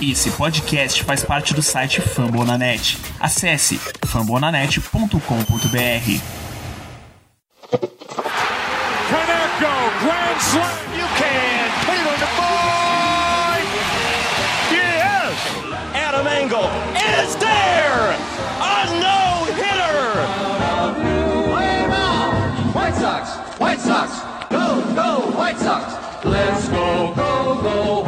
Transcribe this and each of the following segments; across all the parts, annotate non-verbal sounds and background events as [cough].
Esse podcast faz parte do site Fambonanet. Acesse fambonanet.com.br. Grand slam. You can put it on the board. Yes. Adam Engel is there. A no hitter. White Sox, White Sox, go, go, White Sox. Let's go, go, go,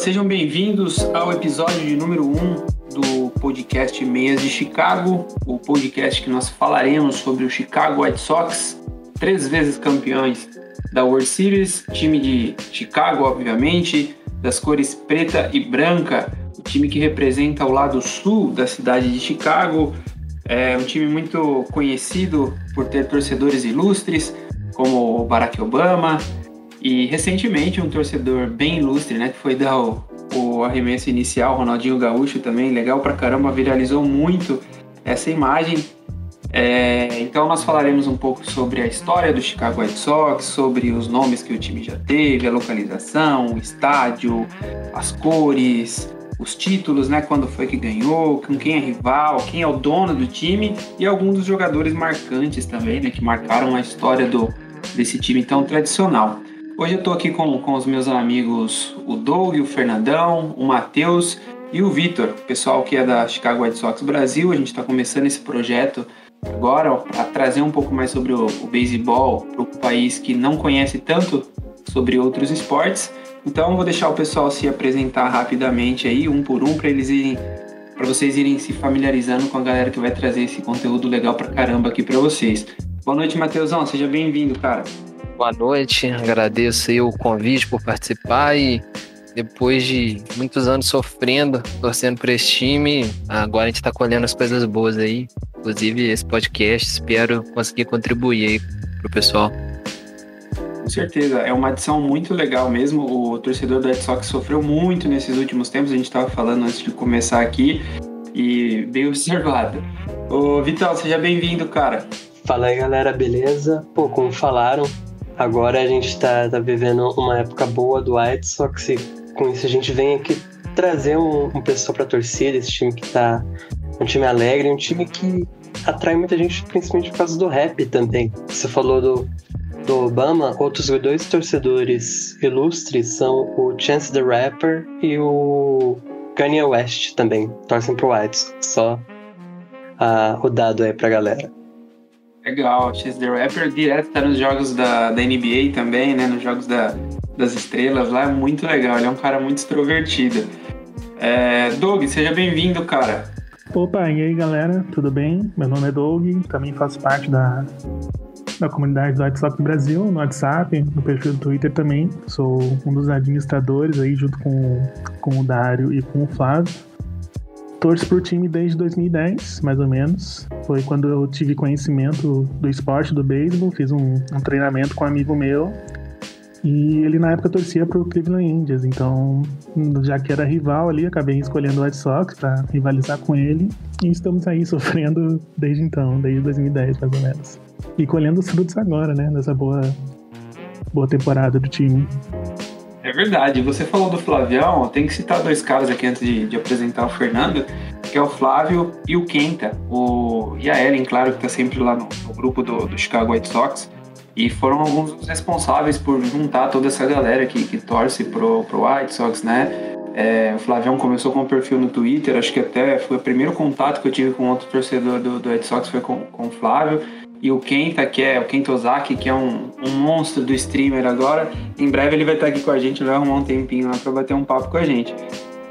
sejam bem-vindos ao episódio de número 1 do podcast Meias de Chicago, o podcast que nós falaremos sobre o Chicago White Sox, três vezes campeões da World Series, time de Chicago, obviamente, das cores preta e branca, o time que representa o lado sul da cidade de Chicago, é um time muito conhecido por ter torcedores ilustres, como Barack Obama, e recentemente um torcedor bem ilustre, né, que foi dar o, o arremesso inicial, Ronaldinho Gaúcho também, legal pra caramba, viralizou muito essa imagem. É, então nós falaremos um pouco sobre a história do Chicago White Sox, sobre os nomes que o time já teve, a localização, o estádio, as cores, os títulos, né, quando foi que ganhou, com quem é rival, quem é o dono do time e alguns dos jogadores marcantes também, né, que marcaram a história do, desse time tão tradicional. Hoje eu estou aqui com, com os meus amigos o Doug, o Fernandão, o Matheus e o Vitor, pessoal que é da Chicago White Sox Brasil. A gente está começando esse projeto agora para trazer um pouco mais sobre o, o beisebol para o país que não conhece tanto sobre outros esportes. Então vou deixar o pessoal se apresentar rapidamente aí, um por um, para eles irem para vocês irem se familiarizando com a galera que vai trazer esse conteúdo legal pra caramba aqui para vocês. Boa noite, Matheusão, seja bem-vindo, cara. Boa noite, agradeço aí o convite por participar e depois de muitos anos sofrendo, torcendo por esse time, agora a gente tá colhendo as coisas boas aí. Inclusive esse podcast, espero conseguir contribuir aí pro pessoal. Com certeza, é uma adição muito legal mesmo. O torcedor do Red Sox sofreu muito nesses últimos tempos, a gente estava falando antes de começar aqui, e bem observado. Ô, Vital, seja bem-vindo, cara. Fala aí, galera, beleza? Pô, como falaram, agora a gente tá, tá vivendo uma época boa do White Sox e com isso a gente vem aqui trazer um, um pessoal pra torcida, esse time que tá um time alegre, um time que atrai muita gente, principalmente por causa do rap também. Você falou do, do Obama, outros dois torcedores ilustres são o Chance the Rapper e o Kanye West também, torcem pro White Sox. Só ah, o dado aí pra galera. Legal, Chase the Rapper direto tá nos jogos da, da NBA também, né? Nos jogos da, das estrelas lá, é muito legal. Ele é um cara muito extrovertido. É, Doug, seja bem-vindo, cara. Opa, e aí galera, tudo bem? Meu nome é Doug, também faço parte da, da comunidade do Sox Brasil, no WhatsApp, no perfil do Twitter também. Sou um dos administradores aí, junto com, com o Dário e com o Flávio. Torço pro time desde 2010, mais ou menos. Foi quando eu tive conhecimento do esporte, do beisebol, fiz um, um treinamento com um amigo meu. E ele na época torcia pro Cleveland Indians, então já que era rival ali, acabei escolhendo o White Sox para rivalizar com ele. E estamos aí [laughs] sofrendo desde então, desde 2010 mais ou menos. E colhendo os frutos agora, né, dessa boa, boa temporada do time. É verdade. Você falou do Flavião, tem que citar dois caras aqui antes de, de apresentar o Fernando, que é o Flávio e o Kenta. O, e a Ellen, claro, que está sempre lá no, no grupo do, do, Chicago White Sox. E foram alguns dos responsáveis por juntar toda essa galera que, que torce pro, pro White Sox, né? É, o Flavião começou com um perfil no Twitter, acho que até foi o primeiro contato que eu tive com outro torcedor do, do White Sox foi com, com o Flávio e o Kenta, que é o Kenta Ozaki, que é um, um, monstro do streamer agora. Em breve ele vai estar aqui com a gente, vai arrumar um tempinho lá para bater um papo com a gente.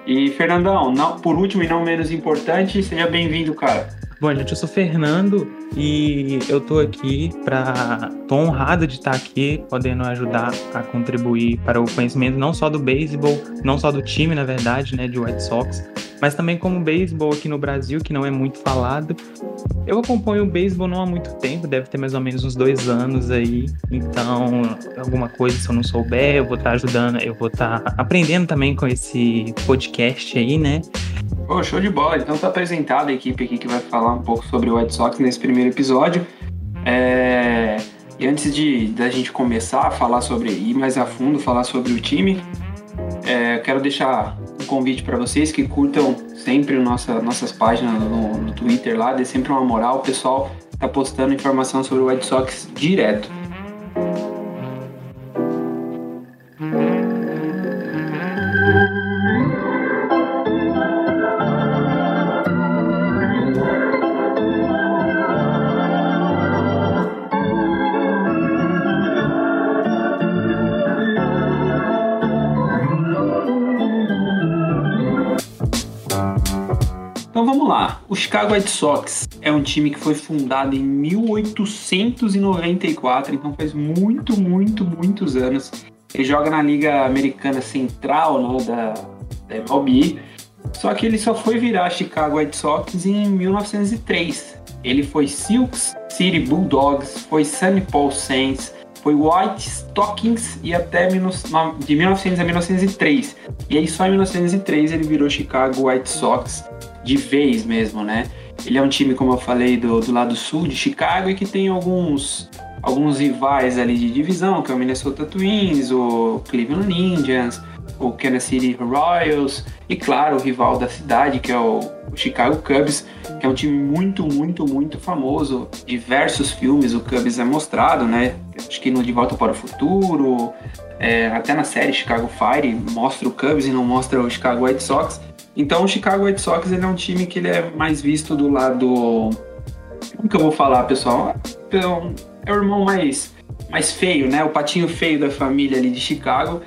E Fernandão, não, por último e não menos importante, seja bem-vindo, cara. Bom, gente, eu sou Fernando e eu tô aqui para tô honrado de estar aqui, podendo ajudar a contribuir para o conhecimento não só do beisebol, não só do time, na verdade, né, de White Sox, mas também como beisebol aqui no Brasil, que não é muito falado. Eu acompanho o beisebol não há muito tempo, deve ter mais ou menos uns dois anos aí. Então, alguma coisa, se eu não souber, eu vou estar ajudando, eu vou estar aprendendo também com esse podcast aí, né? Pô, show de bola. Então tá apresentada a equipe aqui que vai falar um pouco sobre o White Sox nesse primeiro episódio. É... E antes de da gente começar a falar sobre ir mais a fundo, falar sobre o time, é, quero deixar um convite para vocês que curtam sempre nossa, nossas páginas no, no Twitter lá, dê sempre uma moral. O pessoal tá postando informação sobre o White Sox direto. Chicago White Sox é um time que foi fundado em 1894, então faz muito, muito, muitos anos. Ele joga na Liga Americana Central, né, da, da MLB. Só que ele só foi virar Chicago White Sox em 1903. Ele foi Silks City Bulldogs, foi Sunny Paul Saints, foi White Stockings e até de 1900 a 1903. E aí só em 1903 ele virou Chicago White Sox de vez mesmo, né? Ele é um time, como eu falei, do, do lado sul de Chicago e que tem alguns, alguns rivais ali de divisão, que é o Minnesota Twins, o Cleveland Indians, o Kansas City Royals e, claro, o rival da cidade, que é o, Chicago Cubs, que é um time muito, muito, muito famoso. Diversos filmes o Cubs é mostrado, né? Acho que no De Volta para o Futuro, é, até na série Chicago Fire, mostra o Cubs e não mostra o Chicago White Sox. Então o Chicago White Sox ele é um time que ele é mais visto do lado. Como que eu vou falar, pessoal? É o irmão mais, mais feio, né? O patinho feio da família ali de Chicago.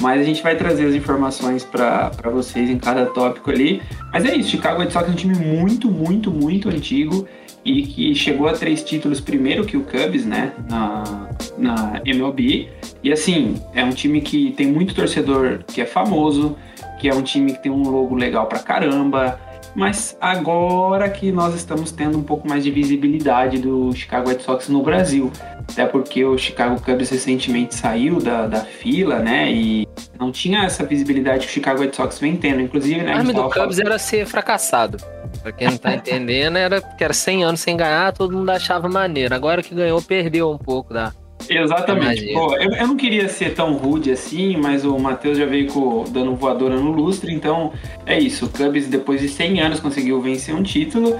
Mas a gente vai trazer as informações para vocês em cada tópico ali. Mas é isso, Chicago White Sox é um time muito, muito, muito antigo e que chegou a três títulos primeiro que o Cubs, né, na, na MLB. E assim, é um time que tem muito torcedor que é famoso, que é um time que tem um logo legal pra caramba. Mas agora que nós estamos tendo um pouco mais de visibilidade do Chicago White Sox no Brasil. Até porque o Chicago Cubs recentemente saiu da, da fila, né? E não tinha essa visibilidade que o Chicago White Sox vem tendo. Inclusive, né? O nome do Cubs falando... era ser fracassado. Pra quem não tá entendendo, era porque era 100 anos sem ganhar, todo mundo achava maneiro. Agora que ganhou, perdeu um pouco da, Exatamente. Pô, eu, eu, não queria ser tão rude assim, mas o Matheus já veio com, dando voadora no lustre, então é isso. O Cubs, depois de 100 anos, conseguiu vencer um título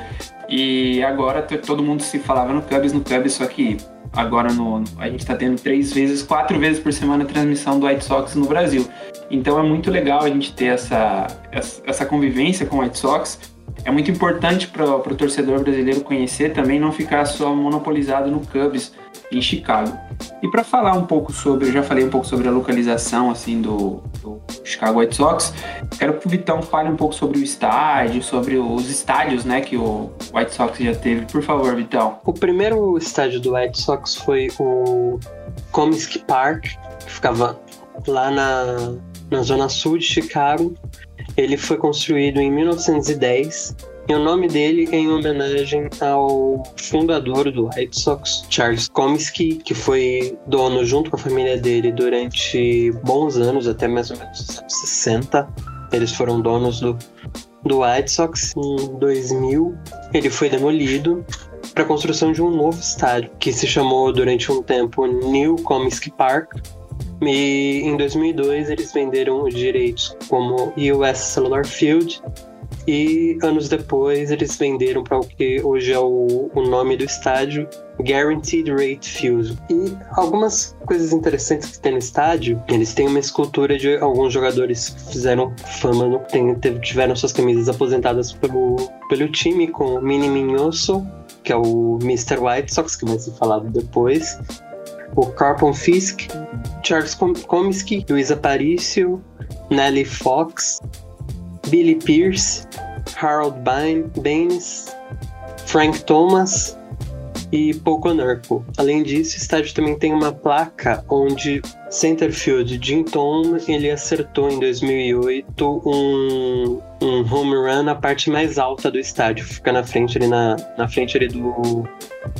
e agora todo mundo se falava no Cubs, no Cubs, só que agora no, a gente está tendo três vezes, quatro vezes por semana a transmissão do White Sox no Brasil. Então é muito legal a gente ter essa, essa convivência com o White Sox. É muito importante para o torcedor brasileiro conhecer também, não ficar só monopolizado no Cubs em Chicago. E para falar um pouco sobre, eu já falei um pouco sobre a localização assim do, do Chicago White Sox, quero que o Vitão fale um pouco sobre o estádio, sobre os estádios, né, que o White Sox já teve. Por favor, Vitão. O primeiro estádio do White Sox foi o Comiskey Park, que ficava lá na, na zona sul de Chicago. Ele foi construído em 1910 e o nome dele é em homenagem ao fundador do White Sox, Charles Comiskey, que foi dono junto com a família dele durante bons anos, até mais ou menos os anos 60. Eles foram donos do, do White Sox em 2000. Ele foi demolido para a construção de um novo estádio, que se chamou durante um tempo New Comiskey Park, e em 2002 eles venderam os direitos como US Cellular Field e anos depois eles venderam para o que hoje é o, o nome do estádio, Guaranteed Rate Field. E algumas coisas interessantes que tem no estádio, eles têm uma escultura de alguns jogadores que fizeram fama, tem, tiveram suas camisas aposentadas pelo, pelo time, com Mini Minhoso, que é o Mr. White Sox, que vai ser falado depois, o Carpon Fisk, Charles Comiskey, Luiz Aparício, Nelly Fox, Billy Pierce, Harold Baines, Frank Thomas e Conerco. Além disso, o estádio também tem uma placa onde centerfield Jim Tom ele acertou em 2008 um, um home run na parte mais alta do estádio, fica na frente ali na, na frente ali do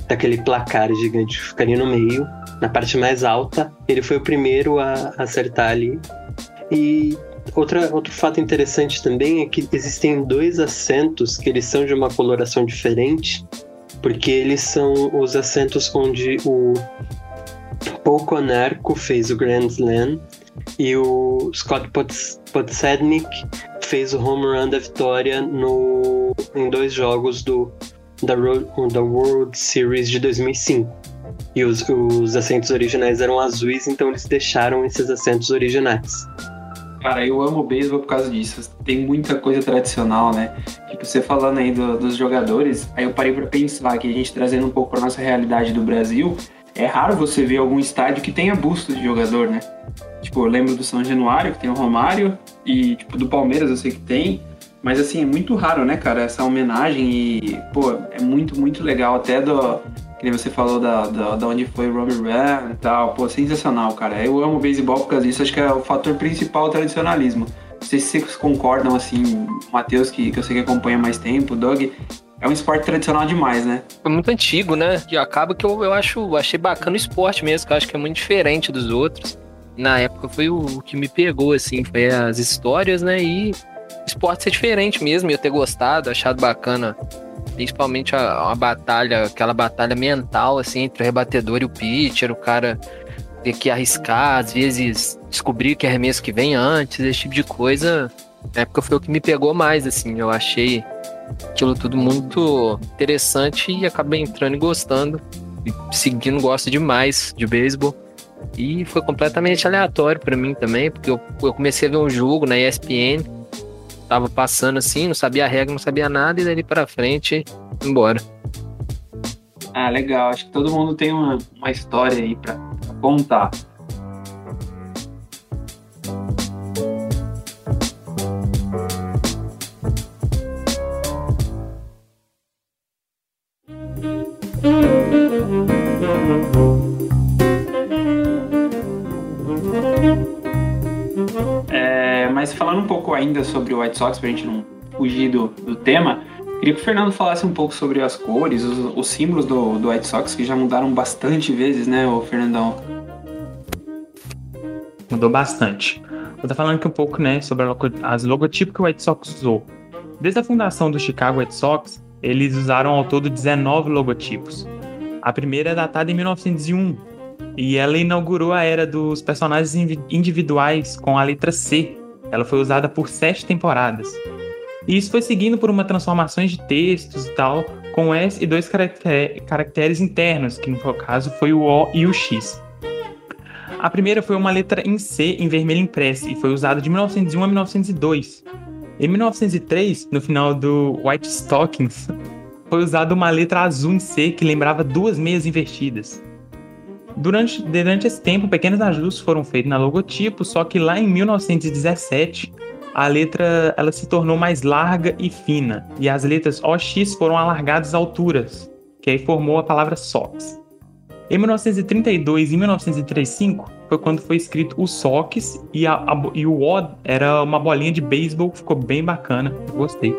daquele placar gigante fica ali no meio, na parte mais alta. Ele foi o primeiro a acertar ali. E outra, outro fato interessante também é que existem dois acentos que eles são de uma coloração diferente, porque eles são os acentos onde o Paul Konerko fez o Grand Slam e o Scott Podsednik fez o home run da vitória no, em dois jogos do, da, da World Series de 2005. E os, os acentos originais eram azuis, então eles deixaram esses acentos originais. Cara, eu amo o beisebol por causa disso. Tem muita coisa tradicional, né? Tipo, você falando aí do, dos jogadores, aí eu parei para pensar que a gente trazendo um pouco pra nossa realidade do Brasil, é raro você ver algum estádio que tenha busto de jogador, né? Tipo, eu lembro do São Januário, que tem o Romário, e tipo, do Palmeiras eu sei que tem. Mas assim, é muito raro, né, cara, essa homenagem e, pô, é muito, muito legal. Até do. Que você falou da, da, da onde foi o Robert Brown e tal. Pô, sensacional, cara. Eu amo beisebol por causa disso. Acho que é o fator principal do tradicionalismo. Não sei se vocês concordam, assim, Matheus, que, que eu sei que acompanha mais tempo, Doug. É um esporte tradicional demais, né? É muito antigo, né? E acaba que eu, eu acho, achei bacana o esporte mesmo, que eu acho que é muito diferente dos outros. Na época foi o, o que me pegou, assim, foi as histórias, né? E o esporte ser diferente mesmo, eu ter gostado, achado bacana. Principalmente a, a batalha, aquela batalha mental, assim, entre o rebatedor e o pitcher, o cara ter que arriscar, às vezes descobrir que arremesso que vem antes, esse tipo de coisa. Na época foi o que me pegou mais, assim, eu achei aquilo tudo muito interessante e acabei entrando e gostando. E seguindo, gosto demais de beisebol. E foi completamente aleatório para mim também, porque eu, eu comecei a ver um jogo na ESPN, tava passando assim, não sabia a regra, não sabia nada, e dali para frente, embora. Ah, legal. Acho que todo mundo tem uma, uma história aí para contar. Ainda sobre o White Sox, pra gente não fugir do, do tema, queria que o Fernando falasse um pouco sobre as cores, os, os símbolos do, do White Sox, que já mudaram bastante vezes, né, o Fernandão? Mudou bastante. Vou estar falando aqui um pouco, né, sobre as logotipos que o White Sox usou. Desde a fundação do Chicago White Sox, eles usaram ao todo 19 logotipos. A primeira é datada em 1901 e ela inaugurou a era dos personagens individuais com a letra C. Ela foi usada por sete temporadas. E isso foi seguindo por uma transformação de textos e tal, com S e dois caracteres internos, que no caso foi o O e o X. A primeira foi uma letra em C em vermelho impressa e foi usada de 1901 a 1902. Em 1903, no final do White Stockings, foi usada uma letra azul em C que lembrava duas meias invertidas. Durante, durante esse tempo, pequenos ajustes foram feitos na logotipo, só que lá em 1917 a letra ela se tornou mais larga e fina, e as letras OX foram alargadas alturas, que aí formou a palavra SOX. Em 1932 e 1935 foi quando foi escrito o SOX e, a, a, e o O era uma bolinha de beisebol, ficou bem bacana, gostei.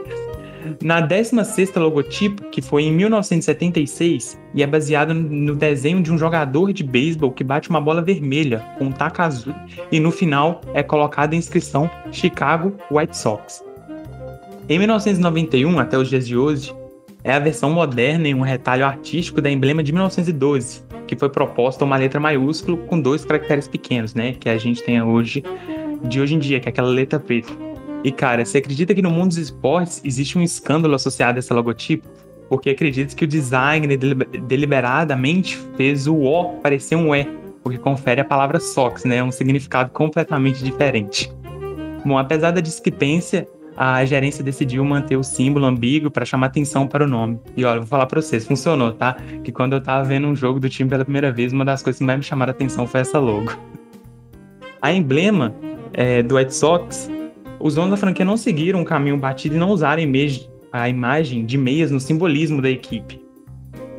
Na 16ª logotipo, que foi em 1976, e é baseado no desenho de um jogador de beisebol que bate uma bola vermelha com um taco azul, e no final é colocada a inscrição Chicago White Sox. Em 1991, até os dias de hoje, é a versão moderna em um retalho artístico da emblema de 1912, que foi proposta uma letra maiúscula com dois caracteres pequenos, né, que a gente tem hoje de hoje em dia, que é aquela letra preta. E cara, você acredita que no mundo dos esportes existe um escândalo associado a esse logotipo? Porque acredita que o design deliberadamente fez o O parecer um E, porque confere a palavra Sox, né? Um significado completamente diferente. Bom, apesar da discrepância, a gerência decidiu manter o símbolo ambíguo para chamar atenção para o nome. E olha, vou falar para vocês, funcionou, tá? Que quando eu tava vendo um jogo do time pela primeira vez, uma das coisas que mais me chamaram a atenção foi essa logo. A emblema é, do White Sox os donos da franquia não seguiram o caminho batido e não usaram a imagem de meias no simbolismo da equipe.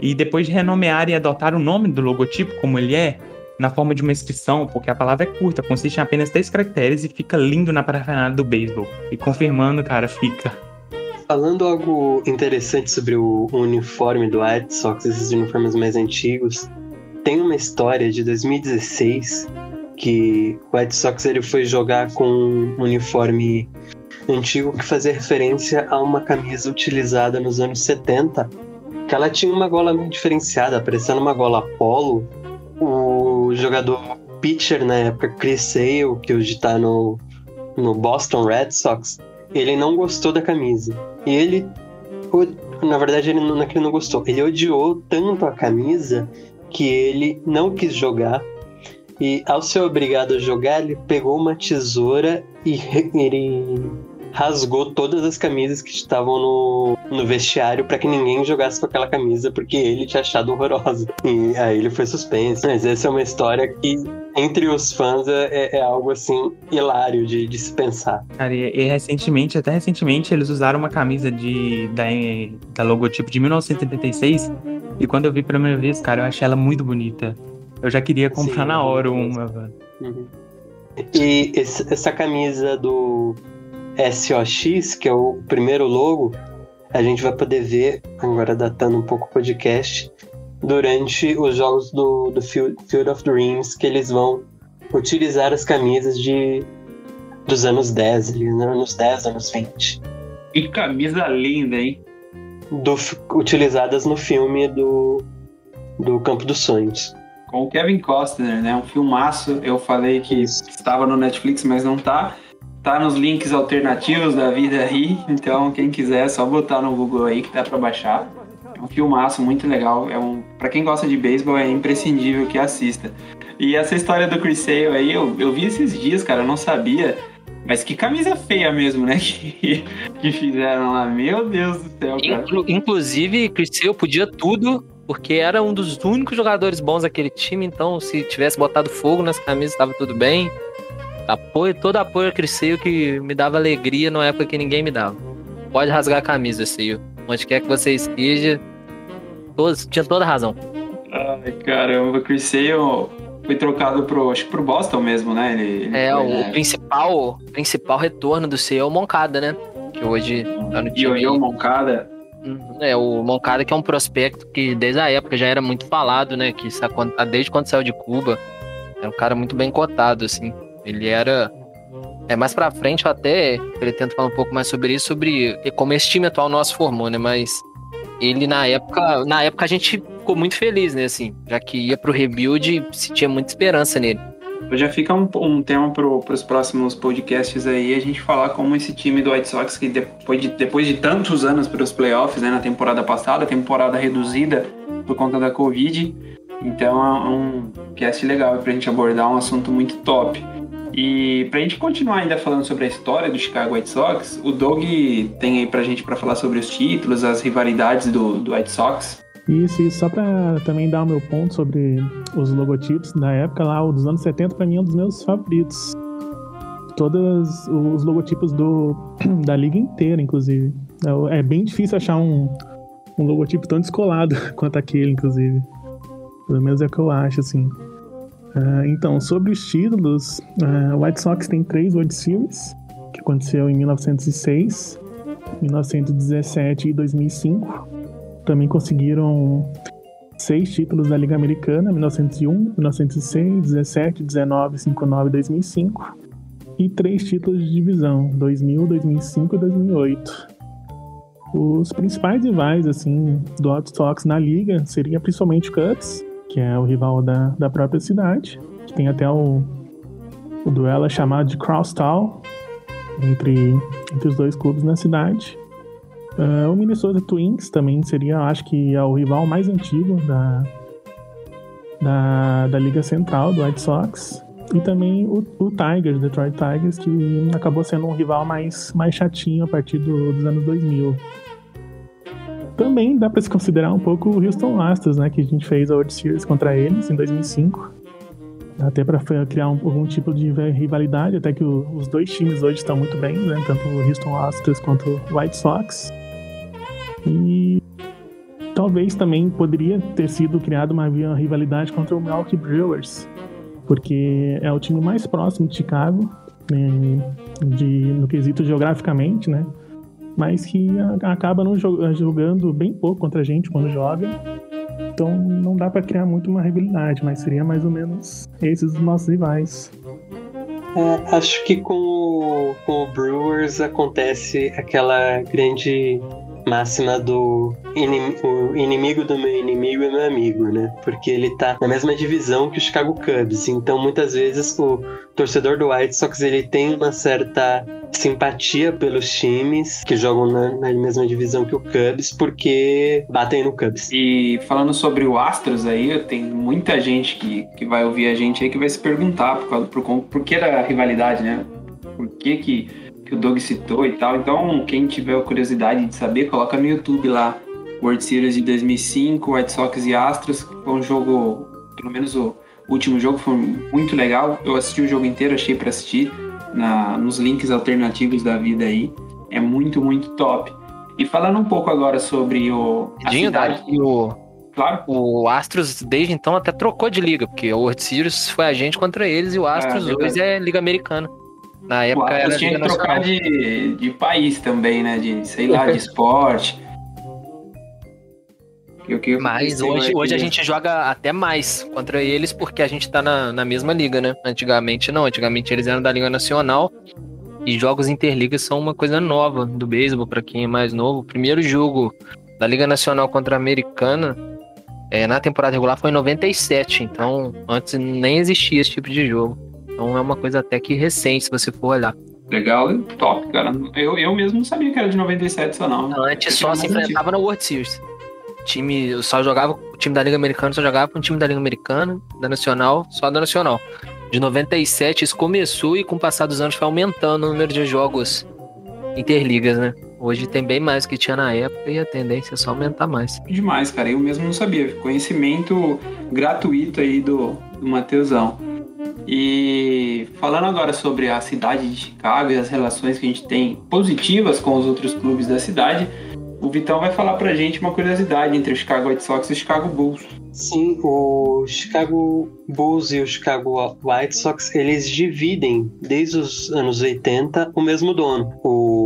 E depois de renomear e adotar o nome do logotipo como ele é, na forma de uma inscrição, porque a palavra é curta, consiste em apenas três caracteres e fica lindo na parafernália do beisebol. E confirmando, cara, fica. Falando algo interessante sobre o uniforme do White Sox, esses uniformes mais antigos, tem uma história de 2016 que o White Sox ele foi jogar com um uniforme antigo que fazia referência a uma camisa utilizada nos anos 70, que ela tinha uma gola diferenciada, parecendo uma gola polo. O jogador pitcher na época, Chris Sale, que hoje está no, no Boston Red Sox, ele não gostou da camisa. E ele, na verdade, ele não é ele não gostou, ele odiou tanto a camisa que ele não quis jogar. E ao ser obrigado a jogar, ele pegou uma tesoura e ele rasgou todas as camisas que estavam no, no vestiário para que ninguém jogasse com aquela camisa porque ele tinha achado horrorosa. E aí ele foi suspenso. Mas essa é uma história que entre os fãs é, é algo assim hilário de, de, se pensar. Cara, e, e, recentemente, até recentemente, eles usaram uma camisa de, da, da logotipo de 1976. E quando eu vi pela primeira vez, cara, eu achei ela muito bonita. Eu já queria comprar Sim, na hora uma, velho. Uhum. E essa camisa do SOX, que é o primeiro logo, a gente vai poder ver, agora datando um pouco o podcast, durante os jogos do, do Field of Dreams, que eles vão utilizar as camisas de dos anos 10, ali, né? anos 10, anos 20. Que camisa linda, hein? Do, utilizadas no filme do, do Campo dos Sonhos. Com o Kevin Costner, né? Um filmaço. Eu falei que estava no Netflix, mas não tá. Tá nos links alternativos da vida aí. Então, quem quiser, é só botar no Google aí que dá pra baixar um filmaço muito legal. É um, para quem gosta de beisebol, é imprescindível que assista. E essa história do Chris Sale aí, eu, eu vi esses dias, cara, eu não sabia. Mas que camisa feia mesmo, né? [laughs] Que, que fizeram lá. Meu Deus do céu, cara. Inclu inclusive, Chris Sale podia tudo, porque era um dos únicos jogadores bons daquele time. Então, se tivesse botado fogo nas camisas, estava tudo bem. Apoio, todo apoio a Sale que me dava alegria na época que ninguém me dava. Pode rasgar a camisa, Sale. Onde quer que você esteja, Todos, tinha toda a razão. Ai, caramba, o Sale foi trocado pro, acho que pro Boston mesmo, né? Ele, ele é, foi, o né? principal, principal retorno do Sale é o Moncada, né? Que hoje tá no time. E o Moncada. Uhum. É, o Moncada que é um prospecto que desde a época já era muito falado, né? Que desde quando saiu de Cuba, era um cara muito bem cotado, assim. Ele era é, mais pra frente eu até pretendo falar um pouco mais sobre isso, sobre como esse time atual nosso formou, né? Mas ele na época, na época a gente ficou muito feliz, né, assim, já que ia pro rebuild, se tinha muita esperança nele. Já fica um, um tema para os próximos podcasts aí, a gente falar como esse time do White Sox, que depois de, depois de tantos anos para os playoffs, né, na temporada passada, temporada reduzida por conta da Covid, então é um cast legal para a gente abordar um assunto muito top. E pra gente continuar ainda falando sobre a história do Chicago White Sox, o Doug tem aí pra gente para falar sobre os títulos, as rivalidades do, do White Sox. Isso, isso, só pra também dar o meu ponto sobre os logotipos, na época lá, dos anos 70, pra mim é um dos meus favoritos. Todos os logotipos do, [clears throat] da liga inteira, inclusive. É, é bem difícil achar um, um logotipo tão descolado [laughs] quanto aquele, inclusive. Pelo menos é o que eu acho, assim. Uh, então, sobre os títulos, uh, o White Sox tem três World Series, que aconteceu em 1906, 1917 e 2005. Também conseguiram seis títulos da Liga Americana, 1901, 1906, 17, 19, 59 e 2005. E três títulos de divisão, 2000, 2005 e 2008. Os principais rivais assim, do White Sox na liga seria principalmente o Cubs, que é o rival da, da própria cidade, que tem até o, o duelo chamado de Crosstown entre, entre os dois clubes na cidade. Uh, o Minnesota Twins também seria, acho que, é o rival mais antigo da, da, da Liga Central do White Sox. E também o, o Tigers, Detroit Tigers, que acabou sendo um rival mais, mais chatinho a partir do, dos anos 2000 também dá para se considerar um pouco o Houston Astros, né? Que a gente fez a World Series contra eles em 2005. Até para criar um, algum tipo de rivalidade, até que o, os dois times hoje estão muito bem, né? Tanto o Houston Astros quanto o White Sox. E talvez também poderia ter sido criada uma rivalidade contra o Milwaukee Brewers, porque é o time mais próximo de Chicago, né, de, no quesito geograficamente, né? mas que acaba não jogando bem pouco contra a gente quando joga. Então não dá para criar muito uma rivalidade, mas seria mais ou menos esses os nossos rivais. É, acho que com o, com o Brewers acontece aquela grande máxima do inim, o inimigo do meu inimigo é meu amigo, né? Porque ele tá na mesma divisão que o Chicago Cubs. Então, muitas vezes, o torcedor do White Sox ele tem uma certa simpatia pelos times que jogam na, na mesma divisão que o Cubs, porque batem no Cubs. E falando sobre o Astros aí, tem muita gente que, que vai ouvir a gente aí que vai se perguntar por, causa, por, por que da rivalidade, né? Por que que, que o Doug citou e tal. Então, quem tiver curiosidade de saber, coloca no YouTube lá. World Series de 2005, White Sox e Astros. Foi um jogo, pelo menos o último jogo foi muito legal. Eu assisti o jogo inteiro, achei para assistir na, nos links alternativos da vida aí. É muito, muito top. E falando um pouco agora sobre o. a Dinho, cidade- e o, Claro. o Astros, desde então, até trocou de liga, porque o World Series foi a gente contra eles e o Astros verdade. hoje é Liga Americana. Na época era tinha que trocar de, de país também, né? De, sei lá, de [laughs] esporte. E o que Mas hoje, hoje a gente joga até mais contra eles porque a gente tá na, na mesma liga, né? Antigamente não, antigamente eles eram da Liga Nacional e jogos interligas são uma coisa nova do beisebol pra quem é mais novo. O primeiro jogo da Liga Nacional contra a Americana é, na temporada regular foi em 97, então antes nem existia esse tipo de jogo. Então é uma coisa até que recente, se você for olhar. Legal, top, cara. Eu, eu mesmo não sabia que era de 97 só não. Antes só se enfrentava na World Series. O time eu só jogava, o time da Liga Americana só jogava com o time da Liga Americana, da Nacional, só da Nacional. De 97 isso começou e com o passar dos anos foi aumentando o número de jogos interligas, né? Hoje tem bem mais que tinha na época e a tendência é só aumentar mais. Demais, cara. Eu mesmo não sabia. Conhecimento gratuito aí do, do Mateusão. E falando agora sobre a cidade de Chicago e as relações que a gente tem positivas com os outros clubes da cidade, o Vitão vai falar pra gente uma curiosidade entre o Chicago White Sox e o Chicago Bulls. Sim, o Chicago Bulls e o Chicago White Sox, eles dividem, desde os anos 80, o mesmo dono. O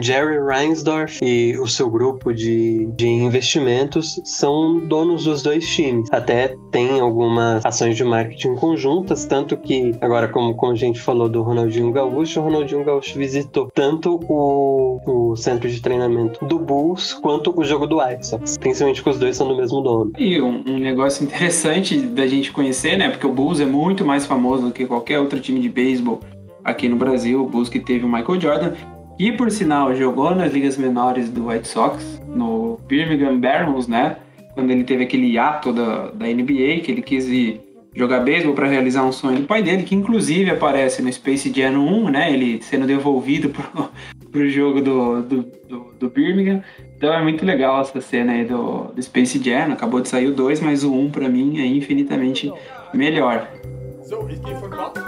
Jerry Reinsdorf e o seu grupo de, de investimentos são donos dos dois times. Até tem algumas ações de marketing conjuntas, tanto que, agora como, como a gente falou do Ronaldinho Gaúcho, o Ronaldinho Gaúcho visitou tanto o, o centro de treinamento do Bulls quanto o jogo do White Sox, principalmente que os dois são do mesmo dono. E um, um negócio interessante da gente conhecer, né? Porque o Bulls é muito mais famoso do que qualquer outro time de beisebol aqui no Brasil. O Bulls que teve o Michael Jordan. E por sinal, jogou nas ligas menores do White Sox, no Birmingham Barons, né? Quando ele teve aquele ato da, da NBA, que ele quis ir jogar beisebol para realizar um sonho do pai dele, que inclusive aparece no Space Jam 1, né? Ele sendo devolvido pro, [laughs] pro jogo do, do, do, do Birmingham. Então é muito legal essa cena aí do, do Space Jam. Acabou de sair o 2, mas o 1 pra mim é infinitamente melhor. So, ich gehe von Bord.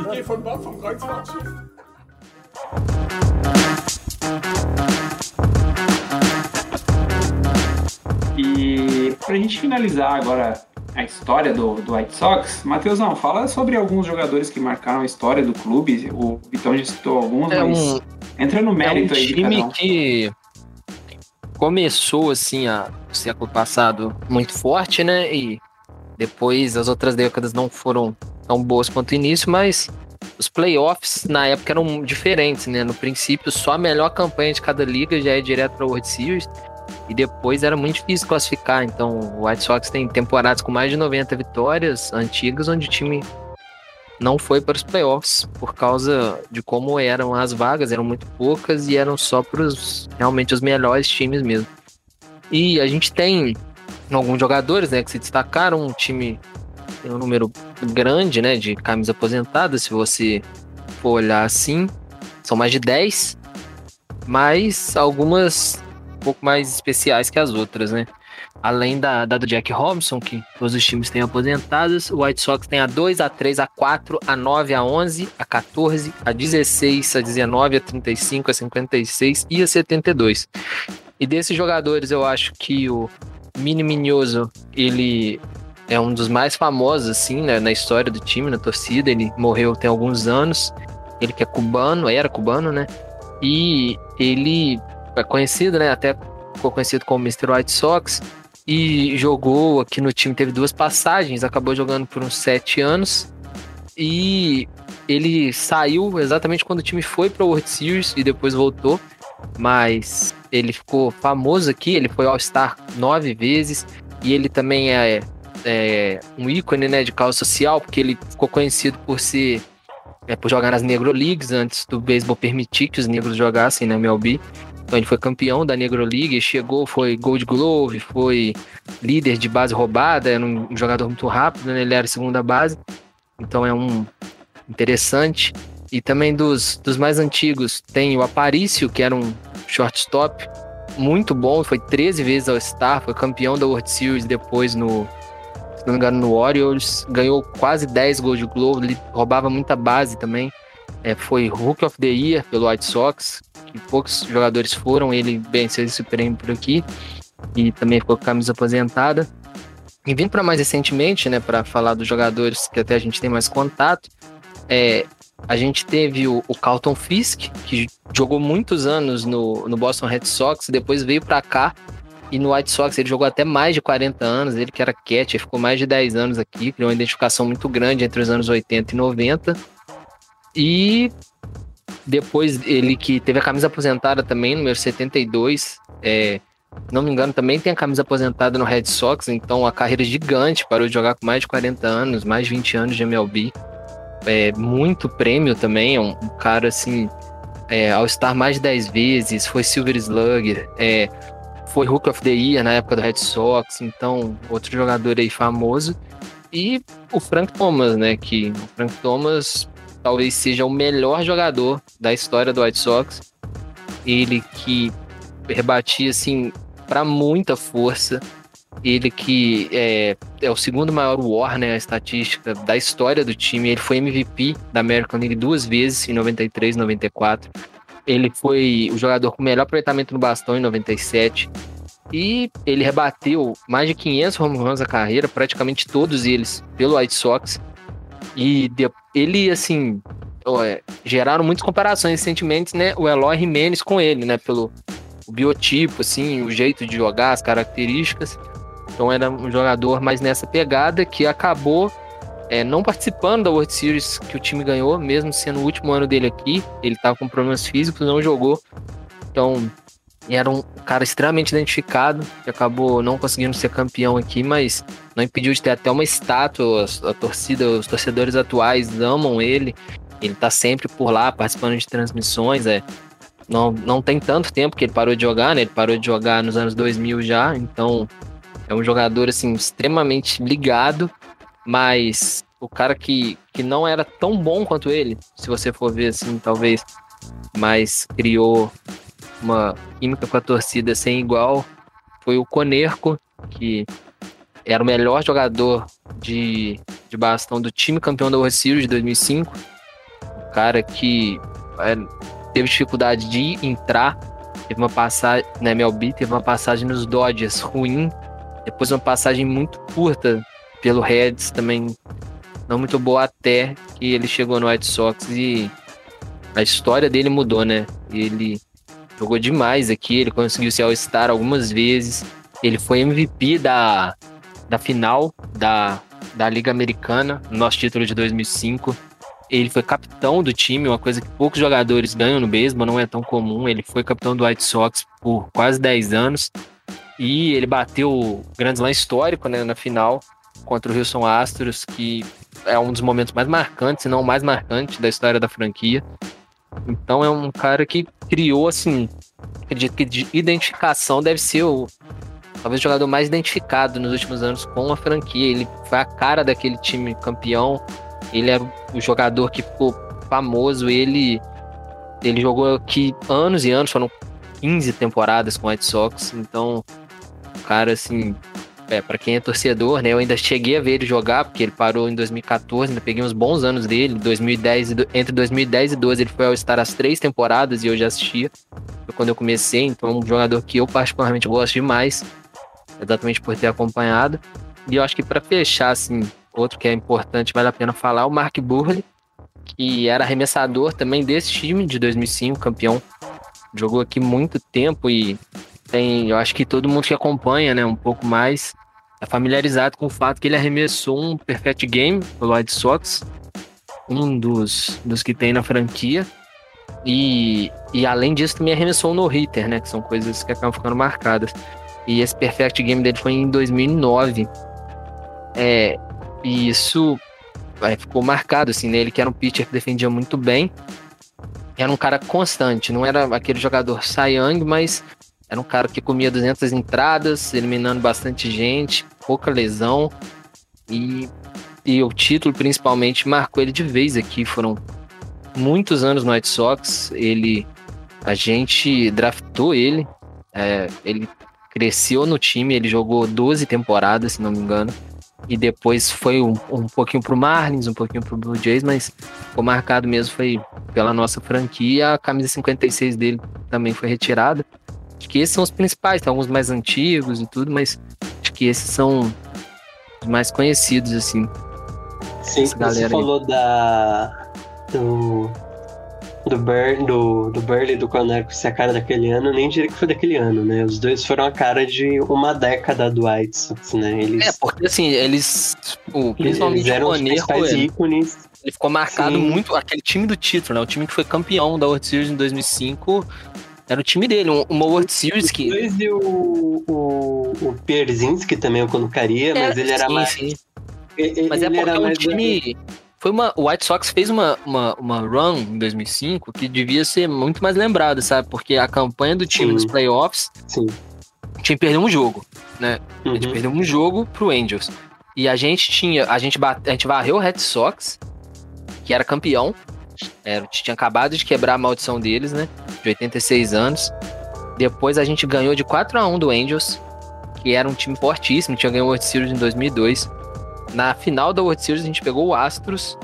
Ich gehe von Bord vom Kreuzfahrtschiff. E pra gente finalizar agora a história do, do White Sox, Matheusão, fala sobre alguns jogadores que marcaram a história do clube. O Vitão já citou alguns, É mas um, entra no é um mérito aí de time um. que começou assim a, o século passado muito forte, né? E depois as outras décadas não foram tão boas quanto o início, mas os playoffs na época eram diferentes, né? No princípio, só a melhor campanha de cada liga já é direto para World Series. E depois era muito difícil classificar. Então, o White Sox tem temporadas com mais de 90 vitórias antigas, onde o time não foi para os playoffs por causa de como eram as vagas, eram muito poucas e eram só para os realmente os melhores times mesmo. E a gente tem alguns jogadores, né, que se destacaram, um time tem um número grande, né, de camisas aposentadas, se você for olhar assim, são mais de 10, mas algumas um pouco mais especiais que as outras, né? Além da, da do Jack Robinson, que todos os times têm aposentadas, o White Sox tem a 2, a 3, a 4, a 9, a 11, a 14, a 16, a 19, a 35, a 56 e a 72. E desses jogadores, eu acho que o Mini Minhoso, ele é um dos mais famosos, assim, né, na história do time, na torcida. Ele morreu tem alguns anos. Ele que é cubano, era cubano, né? E ele é conhecido, né? Até ficou conhecido como Mr. White Sox. e jogou aqui no time, teve duas passagens, acabou jogando por uns sete anos e ele saiu exatamente quando o time foi para o World Series e depois voltou, mas ele ficou famoso aqui, ele foi All-Star nove vezes e ele também é, é, um ícone né, de causa social, porque ele ficou conhecido por ser é, por jogar nas Negro Leagues antes do beisebol permitir que os negros jogassem na MLB. Então ele foi campeão da Negro League, chegou, foi Gold Glove, foi líder de base roubada, era um jogador muito rápido, né? ele era segunda base. Então é um interessante. E também dos, dos mais antigos tem o Aparício, que era um shortstop muito bom, foi 13 vezes ao Star, foi campeão da World Series depois no, se não me engano, no Orioles, ganhou quase 10 gols de Globo, ele roubava muita base também. É, foi Rookie of the Year pelo White Sox, que poucos jogadores foram, ele venceu esse prêmio por aqui e também ficou com a camisa aposentada. E vindo para mais recentemente, né, para falar dos jogadores que até a gente tem mais contato, é, a gente teve o, o Carlton Fisk, que jogou muitos anos no, no Boston Red Sox, depois veio para cá e no White Sox ele jogou até mais de 40 anos, ele que era catcher, ficou mais de 10 anos aqui, criou uma identificação muito grande entre os anos 80 e 90. E depois ele que teve a camisa aposentada também, número 72, é, não me engano, também tem a camisa aposentada no Red Sox, então a carreira gigante, parou de jogar com mais de 40 anos, mais de 20 anos de MLB. É, muito prêmio também, é um, um cara assim, é, ao estar mais de 10 vezes, foi Silver Slugger, é, foi Hook of the Year na época do Red Sox, então outro jogador aí famoso. E o Frank Thomas, né? Que o Frank Thomas talvez seja o melhor jogador da história do White Sox. Ele que rebatia assim para muita força. Ele que é, é, o segundo maior WAR, né, a estatística da história do time. Ele foi MVP da American League duas vezes, em 93 e 94. Ele foi o jogador com melhor aproveitamento no bastão em 97. E ele rebateu mais de 500 home runs na carreira, praticamente todos eles pelo White Sox. E ele, assim, é, geraram muitas comparações recentemente, né? O Eloy Jimenez com ele, né? Pelo o biotipo, assim, o jeito de jogar, as características. Então era um jogador mais nessa pegada que acabou é, não participando da World Series que o time ganhou, mesmo sendo o último ano dele aqui. Ele estava com problemas físicos, não jogou. Então, era um cara extremamente identificado, que acabou não conseguindo ser campeão aqui, mas não impediu de ter até uma estátua. A torcida, os torcedores atuais amam ele. Ele tá sempre por lá, participando de transmissões. É, não, não tem tanto tempo que ele parou de jogar, né? Ele parou de jogar nos anos 2000 já, então é um jogador assim extremamente ligado mas o cara que, que não era tão bom quanto ele, se você for ver assim, talvez, mas criou uma química com a torcida sem igual, foi o Conerco, que era o melhor jogador de, de bastão do time campeão da World Series de 2005. O cara que é, teve dificuldade de entrar, teve uma passagem na MLB, teve uma passagem nos Dodgers ruim, depois uma passagem muito curta pelo Reds também não muito boa até que ele chegou no White Sox e a história dele mudou, né? Ele jogou demais aqui, ele conseguiu ser All-Star algumas vezes, ele foi MVP da, da final da, da Liga Americana, nosso título de 2005. Ele foi capitão do time, uma coisa que poucos jogadores ganham no beisebol, não é tão comum. Ele foi capitão do White Sox por quase 10 anos. E ele bateu o Grand Slam histórico né, na final contra o Houston Astros, que é um dos momentos mais marcantes, se não o mais marcante da história da franquia. Então é um cara que criou, assim, acredito que de identificação deve ser o talvez o jogador mais identificado nos últimos anos com a franquia. Ele foi a cara daquele time campeão. Ele era o jogador que ficou famoso. Ele, ele jogou aqui anos e anos, foram 15 temporadas com o White Sox. Então, o cara, assim, é, para quem é torcedor, né? Eu ainda cheguei a ver ele jogar, porque ele parou em 2014, ainda peguei uns bons anos dele. 2010 e, entre 2010 e 12 ele foi ao estar as três temporadas e eu já assistia. Foi quando eu comecei, então é um jogador que eu particularmente gosto demais, exatamente por ter acompanhado. E eu acho que para fechar, assim, outro que é importante, vale a pena falar, o Mark Burley, que era arremessador também desse time de 2005, campeão. Jogou aqui muito tempo e tem, eu acho que todo mundo que acompanha, né, um pouco mais, é familiarizado com o fato que ele arremessou um perfect game pelo White Sox, um dos, dos que tem na franquia. E, e além disso, também arremessou um no-hitter, né? Que são coisas que acabam ficando marcadas. E esse perfect game dele foi em 2009. É, e isso é, ficou marcado, assim, nele, que era um pitcher que defendia muito bem. Era um cara constante, não era aquele jogador Cy Young, mas era um cara que comia 200 entradas, eliminando bastante gente, pouca lesão. E, e o título, principalmente, marcou ele de vez aqui. Foram muitos anos no White Sox. Ele, a gente draftou ele. É, ele cresceu no time, ele jogou 12 temporadas, se não me engano. E depois foi um, um pouquinho pro Marlins, um pouquinho pro Blue Jays, mas o marcado mesmo foi pela nossa franquia. A camisa 56 dele também foi retirada. Acho que esses são os principais, tem alguns mais antigos e tudo, mas acho que esses são os mais conhecidos, assim. Sim, você aí. falou da. do. do, Bur, do, do Burley e do Coneco ser a cara daquele ano, nem diria que foi daquele ano, né? Os dois foram a cara de uma década do White Sox, né? Eles, É, porque assim, eles. O, principalmente eles eram o ele, ícones. ele ficou marcado Sim. muito. Aquele time do título, né? O time que foi campeão da World Series em 2005 era o time dele. um- Uma World Series que. dois e o, o, o Pierzinski também eu colocaria, mas ele era sim, mais. sim. ele- Mas é ele porque era o time. Foi uma, o White Sox fez uma, uma, uma run em 2005 que devia ser muito mais lembrada, sabe? Porque a campanha do time Sim. nos playoffs, Sim. o time perdeu um jogo, né? A gente Uhum. perdeu um jogo pro Angels. E a gente tinha. A gente, bate, a gente varreu o Red Sox, que era campeão. Era, tinha acabado de quebrar a maldição deles, né? De 86 anos. Depois a gente ganhou de 4 a 1 do Angels, que era um time fortíssimo, tinha ganho o World Series em 2002. Na final da World Series a gente pegou o Astros,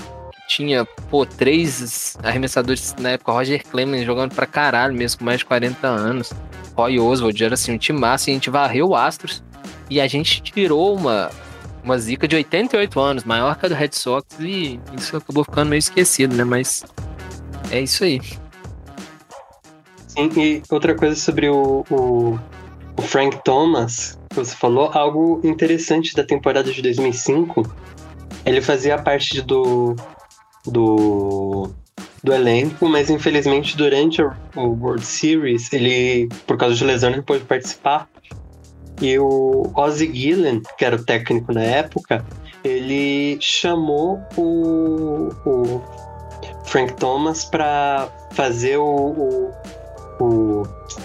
tinha, pô, três arremessadores na época, Roger Clemens jogando pra caralho mesmo, com mais de 40 anos. Roy Oswald, era assim, um time massa, e a gente varreu o Astros e a gente tirou uma, uma zica de 88 anos, maior que a do Red Sox, e isso acabou ficando meio esquecido, né? Mas é isso aí. Sim, e outra coisa sobre o, o, o Frank Thomas, que você falou, algo interessante da temporada de 2005, ele fazia parte do, do, do elenco, mas infelizmente durante o, World Series, ele, por causa de lesão, não pôde participar. E o Ozzy Gillen, que era o técnico na época, ele chamou o, o Frank Thomas para fazer o, o, o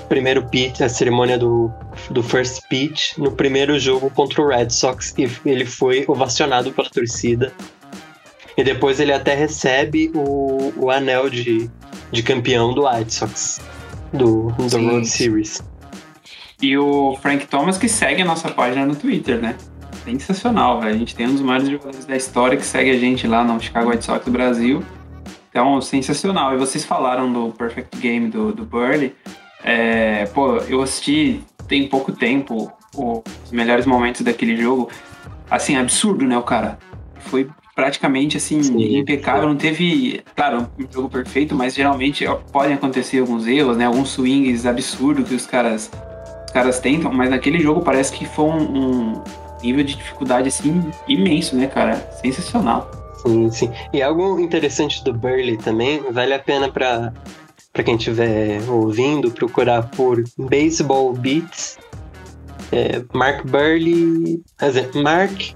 primeiro pitch, a cerimônia do, do first pitch no primeiro jogo contra o Red Sox e ele foi ovacionado pela torcida. E depois ele até recebe o, o anel de, de campeão do White Sox, do, do Sim. World Series. E o Frank Thomas que segue a nossa página no Twitter, né? Sensacional, velho. A gente tem um dos maiores jogadores da história que segue a gente lá no Chicago White Sox do Brasil. Então, sensacional. E vocês falaram do Perfect Game do, do Burley. É, pô, eu assisti tem pouco tempo os melhores momentos daquele jogo. Assim, absurdo, né, o cara? Foi praticamente assim, Sim. impecável. Não teve, claro, um jogo perfeito, mas geralmente podem acontecer alguns erros, né? Alguns swings absurdos que os caras caras tentam, mas naquele jogo parece que foi um, um nível de dificuldade assim imenso, né, cara? Sensacional. Sim, sim. E algo interessante do Burley também, vale a pena para para quem estiver ouvindo, procurar por Baseball Beats, é, Mark Burley, dizer, Mark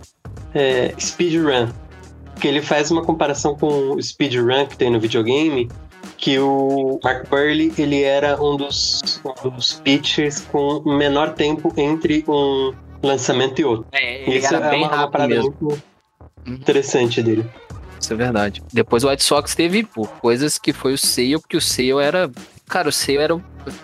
é, Speedrun, que ele faz uma comparação com o Speedrun que tem no videogame, que o Mark Burley ele era um dos, um dos pitchers com menor tempo entre um lançamento e outro. É, ele Isso era é bem uma, uma rápido parada mesmo. muito interessante dele. Isso é verdade. Depois o White Sox teve pô, coisas que foi o Sale, porque o Sale era. Cara, o Sale era. o-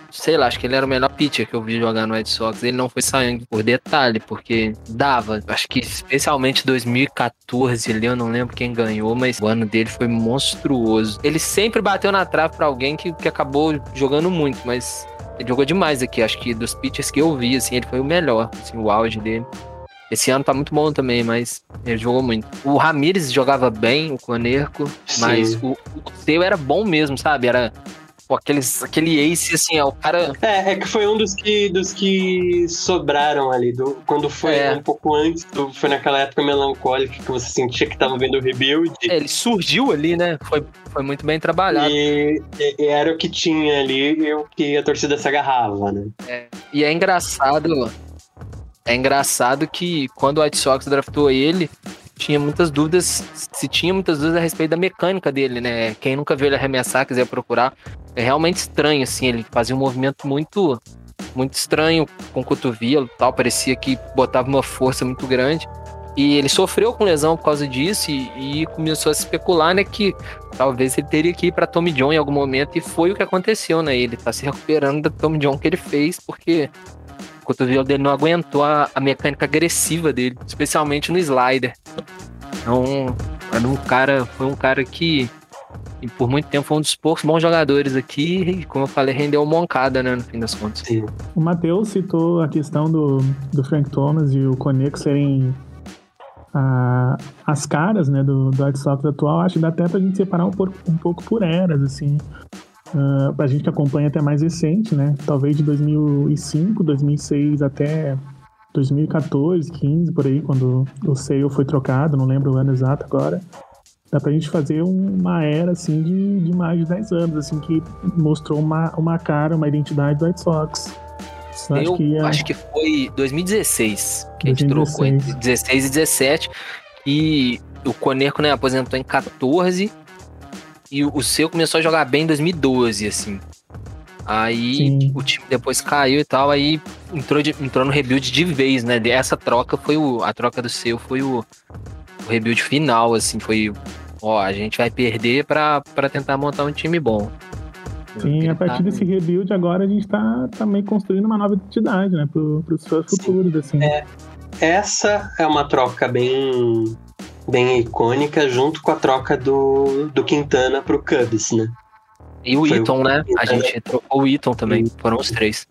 Sei lá, acho que ele era o melhor pitcher que eu vi jogar no White Sox. Ele não foi saindo por detalhe, porque dava. Acho que especialmente 2014 ali, eu não lembro quem ganhou, mas o ano dele foi monstruoso. Ele sempre bateu na trave pra alguém que, que acabou jogando muito, mas ele jogou demais aqui. Acho que dos pitchers que eu vi, assim, ele foi o melhor, assim, o auge dele. Esse ano tá muito bom também, mas ele jogou muito. O Ramires jogava bem, o Conerco, mas o, o seu era bom mesmo, sabe? Era Pô, aqueles, aquele ace, assim, é o cara. É, é que foi um dos que, dos que sobraram ali. Do, quando foi É. um pouco antes, do- foi naquela época melancólica que você sentia que tava vendo o rebuild. É, ele surgiu ali, né? Foi, foi muito bem trabalhado. E, e- era o que tinha ali e o que a torcida se agarrava, né? E é engraçado. É engraçado que quando o White Sox draftou ele, tinha muitas dúvidas. Se tinha muitas dúvidas a respeito da mecânica dele, né? Quem nunca viu ele arremessar, quiser procurar. É realmente estranho, assim. Ele fazia um movimento muito. Muito estranho com o cotovelo tal. Parecia que botava uma força muito grande. E ele sofreu com lesão por causa disso e, e começou a especular, né, que talvez ele teria que ir para Tommy John em algum momento e foi o que aconteceu, né? Ele tá se recuperando da Tommy John que ele fez porque o cotovelo dele não aguentou a, a mecânica agressiva dele, especialmente no slider. Então, era um cara, foi um cara que por muito tempo foi um dos poucos bons jogadores aqui e, como eu falei, rendeu moncada, né, no fim das contas. Sim. O Matheus citou a questão do, do Frank Thomas e o Connick serem ah, as caras né, do, do Sox atual. Acho que dá até pra gente separar um pouco, um pouco por eras, assim. Ah, pra gente que acompanha até mais recente, né? Talvez de 2005, 2006 até 2014, 15, por aí, quando o Sale foi trocado, não lembro o ano exato agora. Dá pra gente fazer um- uma era, assim, de, de mais de 10 anos, assim, que mostrou uma, uma cara, uma identidade do White Sox. Eu acho que é- acho que foi 2016 que a gente 2016. trocou entre 16 e 17. E o Coneco, né, aposentou em 14. E o seu começou a jogar bem em 2012, assim. Aí Sim. o time depois caiu e tal, aí entrou, de- entrou no rebuild de vez, né? Essa troca foi o. A troca do seu foi o, o rebuild final, assim, foi. Ó, a gente vai perder pra, pra tentar montar um time bom. Sim, a partir tá- desse rebuild agora a gente tá também construindo uma nova identidade, né? Pro, pros seus futuros, assim. Essa é uma troca bem, bem icônica, junto com a troca do, do Quintana pro Cubs, né? E o Foi o- Eaton, né? A gente trocou o Eaton também. Foram os três.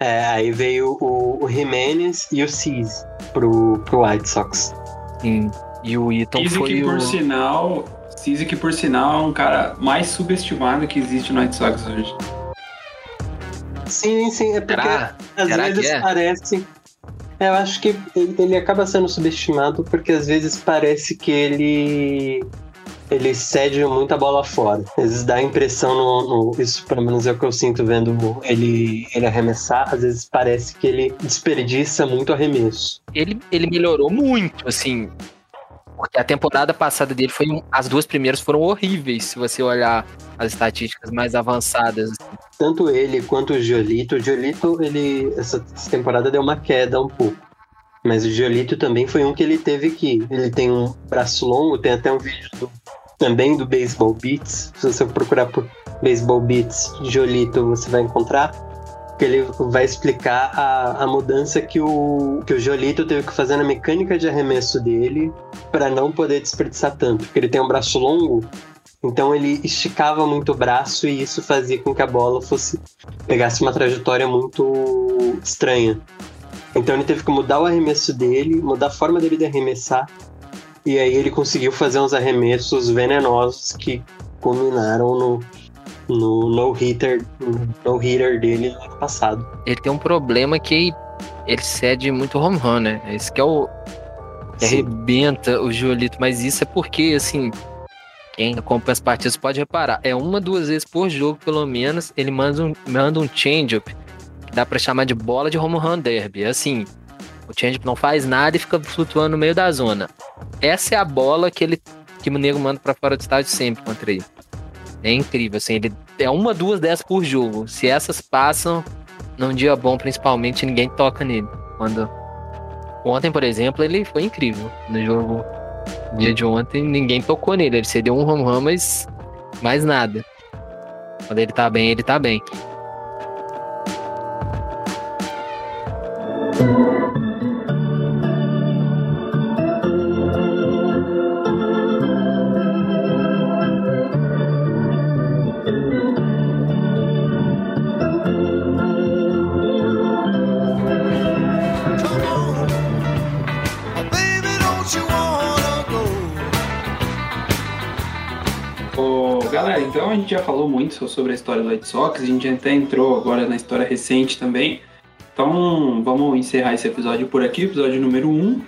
É, aí veio o, o Jimenez e o Cease pro, pro White Sox. Sim. E o Eaton Cise foi que o... por sinal. Cise que por sinal é um cara mais subestimado que existe no White Sox hoje. Sim, sim, é porque Será? às Será vezes que é? parece. É, Eu acho que ele, acaba sendo subestimado porque às vezes parece que ele ele cede muita bola fora. Às vezes dá a impressão no, no- isso pelo menos é o que eu sinto vendo ele ele arremessar. Às vezes parece que ele desperdiça muito arremesso. Ele, ele melhorou muito, assim. Porque a temporada passada dele foi. As duas primeiras foram horríveis, se você olhar as estatísticas mais avançadas. Tanto ele quanto o Giolito. O Giolito, ele essa temporada deu uma queda um pouco. Mas o Giolito também foi um que ele teve que. Ele tem um braço longo, tem até um vídeo do- também do Baseball Beats. Se você procurar por Baseball Beats Giolito, você vai encontrar. Que ele vai explicar a, a mudança que o, que o Giolito teve que fazer na mecânica de arremesso dele para não poder desperdiçar tanto. Porque ele tem um braço longo, então ele esticava muito o braço e isso fazia com que a bola fosse pegasse uma trajetória muito estranha. Então ele teve que mudar o arremesso dele, mudar a forma dele de arremessar. E aí ele conseguiu fazer uns arremessos venenosos que culminaram no no no hitter, no hitter dele no ano passado. Ele tem um problema que ele cede muito home run, né? Esse que é o. Que arrebenta o Giolito. Mas isso é porque, assim. Quem acompanha as partidas pode reparar. É uma, duas vezes por jogo, pelo menos. Ele manda um, manda um change-up. Dá pra chamar de bola de home run derby. É Assim. O change-up não faz nada e fica flutuando no meio da zona. Essa é a bola que ele que o nego manda pra fora do estádio sempre contra ele. É incrível, assim, ele é uma, duas dessas por jogo. Se essas passam, num dia bom, principalmente, ninguém toca nele. Quando ontem, por exemplo, ele foi incrível no jogo. Dia de ontem, ninguém tocou nele. Ele cedeu um home run, mas mais nada. Quando ele tá bem, ele tá bem. A gente já falou muito sobre a história do White Sox, a gente até entrou agora na história recente também. Então vamos encerrar esse episódio por aqui, episódio número 1.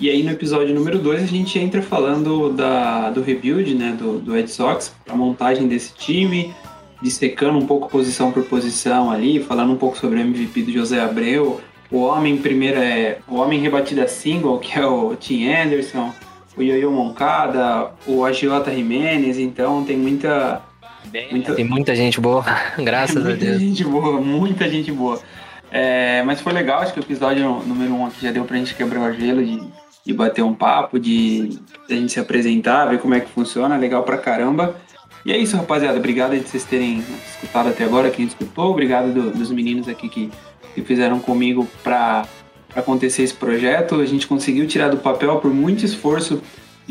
E aí no episódio número 2 a gente entra falando da, do rebuild, né, do, do Red Sox, a montagem desse time, dissecando um pouco posição por posição ali, falando um pouco sobre o MVP do José Abreu, o homem primeiro é o homem rebatida single, que é o Tim Anderson, o Yoyo Moncada, o Agiota Jimenez, então tem muita, muita Tem muita gente boa, [laughs] graças a muita Deus. gente boa, muita gente boa. É, mas foi legal, acho que o episódio número um aqui já deu pra gente quebrar o gelo de, de bater um papo, de, de a gente se apresentar, ver como é que funciona, legal pra caramba. E é isso, rapaziada. Obrigado de vocês terem escutado até agora, quem escutou. Obrigado do- dos meninos aqui que, que fizeram comigo pra, pra acontecer esse projeto. A gente conseguiu tirar do papel por muito esforço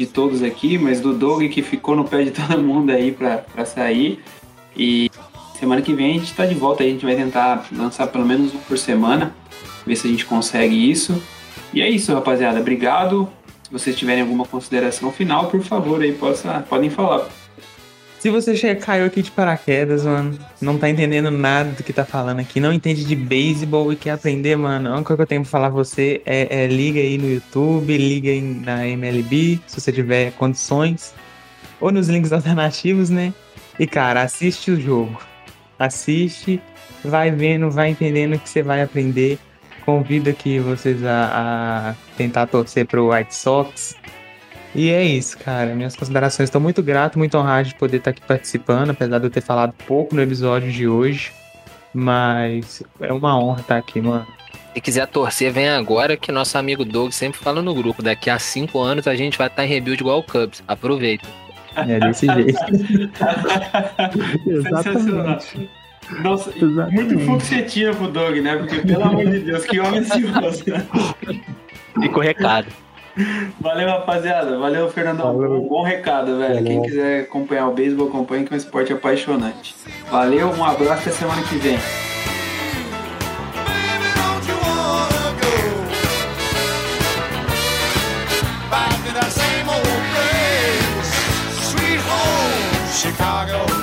de todos aqui, mas do Doug que ficou no pé de [laughs] todo mundo aí pra sair. E semana que vem a gente tá de volta a gente vai tentar lançar pelo menos um por semana, ver se a gente consegue isso. E é isso, rapaziada. Obrigado. Se vocês tiverem alguma consideração final, por favor, aí possa, podem falar. Se você caiu aqui de paraquedas, mano, não tá entendendo nada do que tá falando aqui, não entende de beisebol e quer aprender, mano, a única coisa que eu tenho pra falar pra você é, é liga aí no YouTube, liga aí na MLB, se você tiver condições, ou nos links [laughs] alternativos, né? E, cara, assiste o jogo. Assiste, vai vendo, vai entendendo o que você vai aprender. Convido aqui vocês a, a tentar torcer pro White Sox. E é isso, cara. Minhas considerações estão muito grato, muito honrado de poder estar aqui participando, apesar de eu ter falado pouco no episódio de hoje. Mas é uma honra estar aqui, mano. Se quiser torcer, vem agora que nosso amigo Doug sempre fala no grupo. Daqui a cinco anos a gente vai estar em rebuild igual o Cubs. Aproveita. É desse jeito. [laughs] Exatamente. Nossa, Exatamente. muito foxetinha pro Doug, né? Porque, pelo amor de Deus, que homem ansioso. Fica o recado. Valeu, rapaziada. Valeu, Fernandão. Valeu. Bom, bom recado, velho. Valeu. Quem quiser acompanhar o beisebol, acompanhe que é um esporte apaixonante. Valeu, um abraço até semana que vem. Chicago?